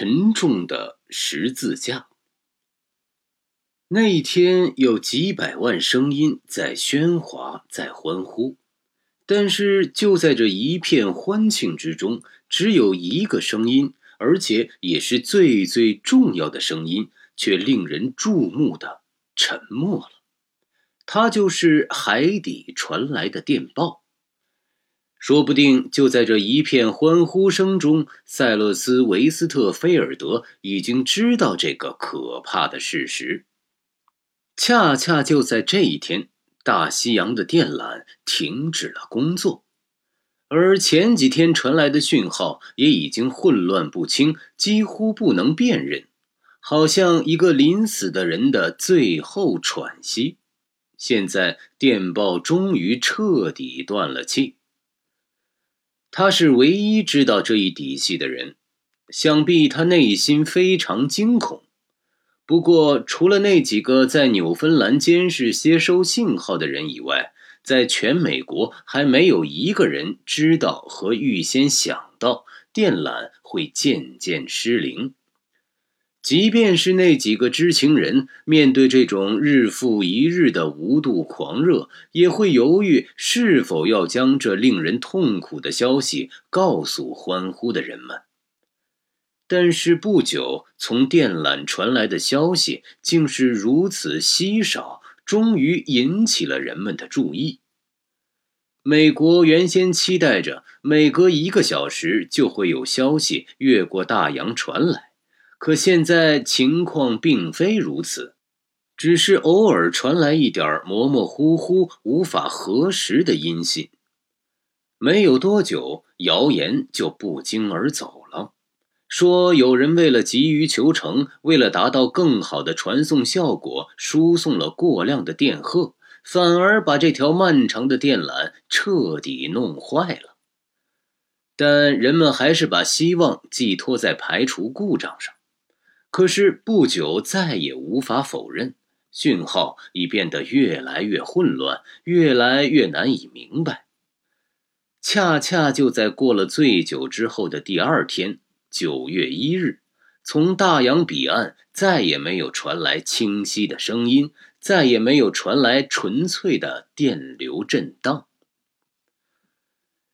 沉重的十字架。那一天，有几百万声音在喧哗，在欢呼，但是就在这一片欢庆之中，只有一个声音，而且也是最最重要的声音，却令人注目的沉默了。它就是海底传来的电报。说不定就在这一片欢呼声中，塞勒斯·维斯特菲尔德已经知道这个可怕的事实。恰恰就在这一天，大西洋的电缆停止了工作，而前几天传来的讯号也已经混乱不清，几乎不能辨认，好像一个临死的人的最后喘息。现在电报终于彻底断了气。他是唯一知道这一底细的人，想必他内心非常惊恐。不过，除了那几个在纽芬兰监视接收信号的人以外，在全美国还没有一个人知道和预先想到电缆会渐渐失灵。即便是那几个知情人，面对这种日复一日的无度狂热，也会犹豫是否要将这令人痛苦的消息告诉欢呼的人们。但是不久，从电缆传来的消息竟是如此稀少，终于引起了人们的注意。美国原先期待着每隔一个小时就会有消息越过大洋传来。可现在情况并非如此，只是偶尔传来一点模模糊糊、无法核实的音信。没有多久，谣言就不胫而走了，说有人为了急于求成，为了达到更好的传送效果，输送了过量的电荷，反而把这条漫长的电缆彻底弄坏了。但人们还是把希望寄托在排除故障上。可是不久，再也无法否认，讯号已变得越来越混乱，越来越难以明白。恰恰就在过了醉酒之后的第二天，九月一日，从大洋彼岸再也没有传来清晰的声音，再也没有传来纯粹的电流震荡。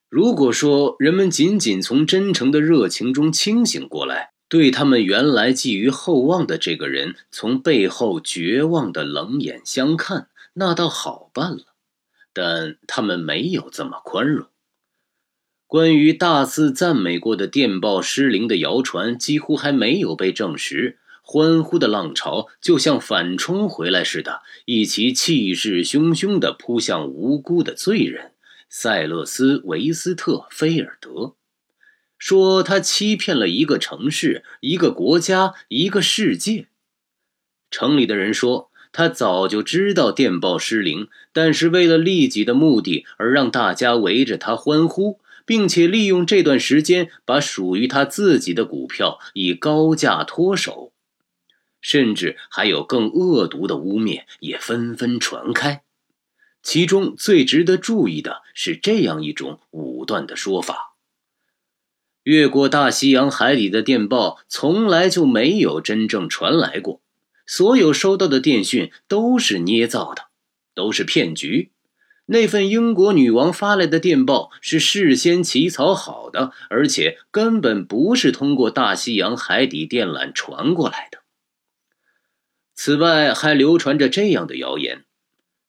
如果说人们仅仅从真诚的热情中清醒过来，对他们原来寄予厚望的这个人，从背后绝望的冷眼相看，那倒好办了。但他们没有这么宽容。关于大肆赞美过的电报失灵的谣传，几乎还没有被证实。欢呼的浪潮就像反冲回来似的，一起气势汹汹地扑向无辜的罪人塞勒斯·维斯特菲尔德。说他欺骗了一个城市、一个国家、一个世界。城里的人说，他早就知道电报失灵，但是为了利己的目的而让大家围着他欢呼，并且利用这段时间把属于他自己的股票以高价脱手。甚至还有更恶毒的污蔑也纷纷传开。其中最值得注意的是这样一种武断的说法。越过大西洋海底的电报从来就没有真正传来过，所有收到的电讯都是捏造的，都是骗局。那份英国女王发来的电报是事先起草好的，而且根本不是通过大西洋海底电缆传过来的。此外，还流传着这样的谣言：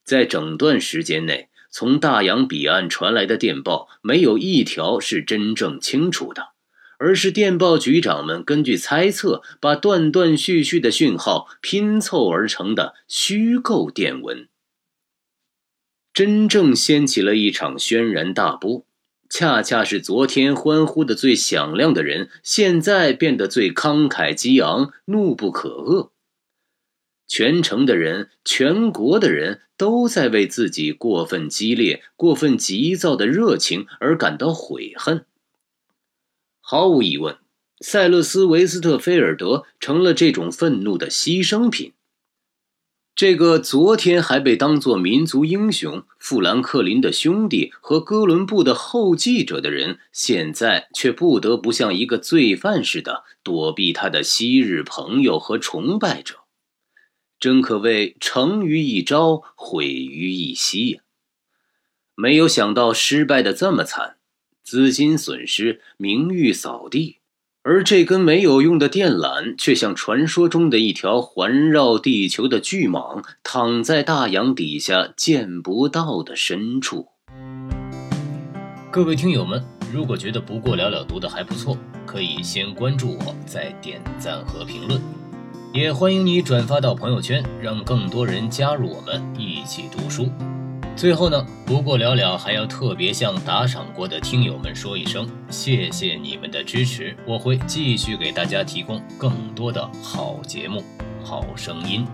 在整段时间内。从大洋彼岸传来的电报，没有一条是真正清楚的，而是电报局长们根据猜测，把断断续续的讯号拼凑而成的虚构电文。真正掀起了一场轩然大波，恰恰是昨天欢呼的最响亮的人，现在变得最慷慨激昂、怒不可遏。全城的人，全国的人都在为自己过分激烈、过分急躁的热情而感到悔恨。毫无疑问，塞勒斯·维斯特菲尔德成了这种愤怒的牺牲品。这个昨天还被当作民族英雄富兰克林的兄弟和哥伦布的后继者的人，现在却不得不像一个罪犯似的躲避他的昔日朋友和崇拜者，真可谓成于一朝，毁于一夕呀！没有想到失败的这么惨，资金损失，名誉扫地。而这根没有用的电缆，却像传说中的一条环绕地球的巨蟒，躺在大洋底下见不到的深处。各位听友们，如果觉得不过了了读的还不错，可以先关注我，再点赞和评论，也欢迎你转发到朋友圈，让更多人加入我们一起读书。最后呢，不过了了还要特别向打赏过的听友们说一声，谢谢你们的支持，我会继续给大家提供更多的好节目、好声音。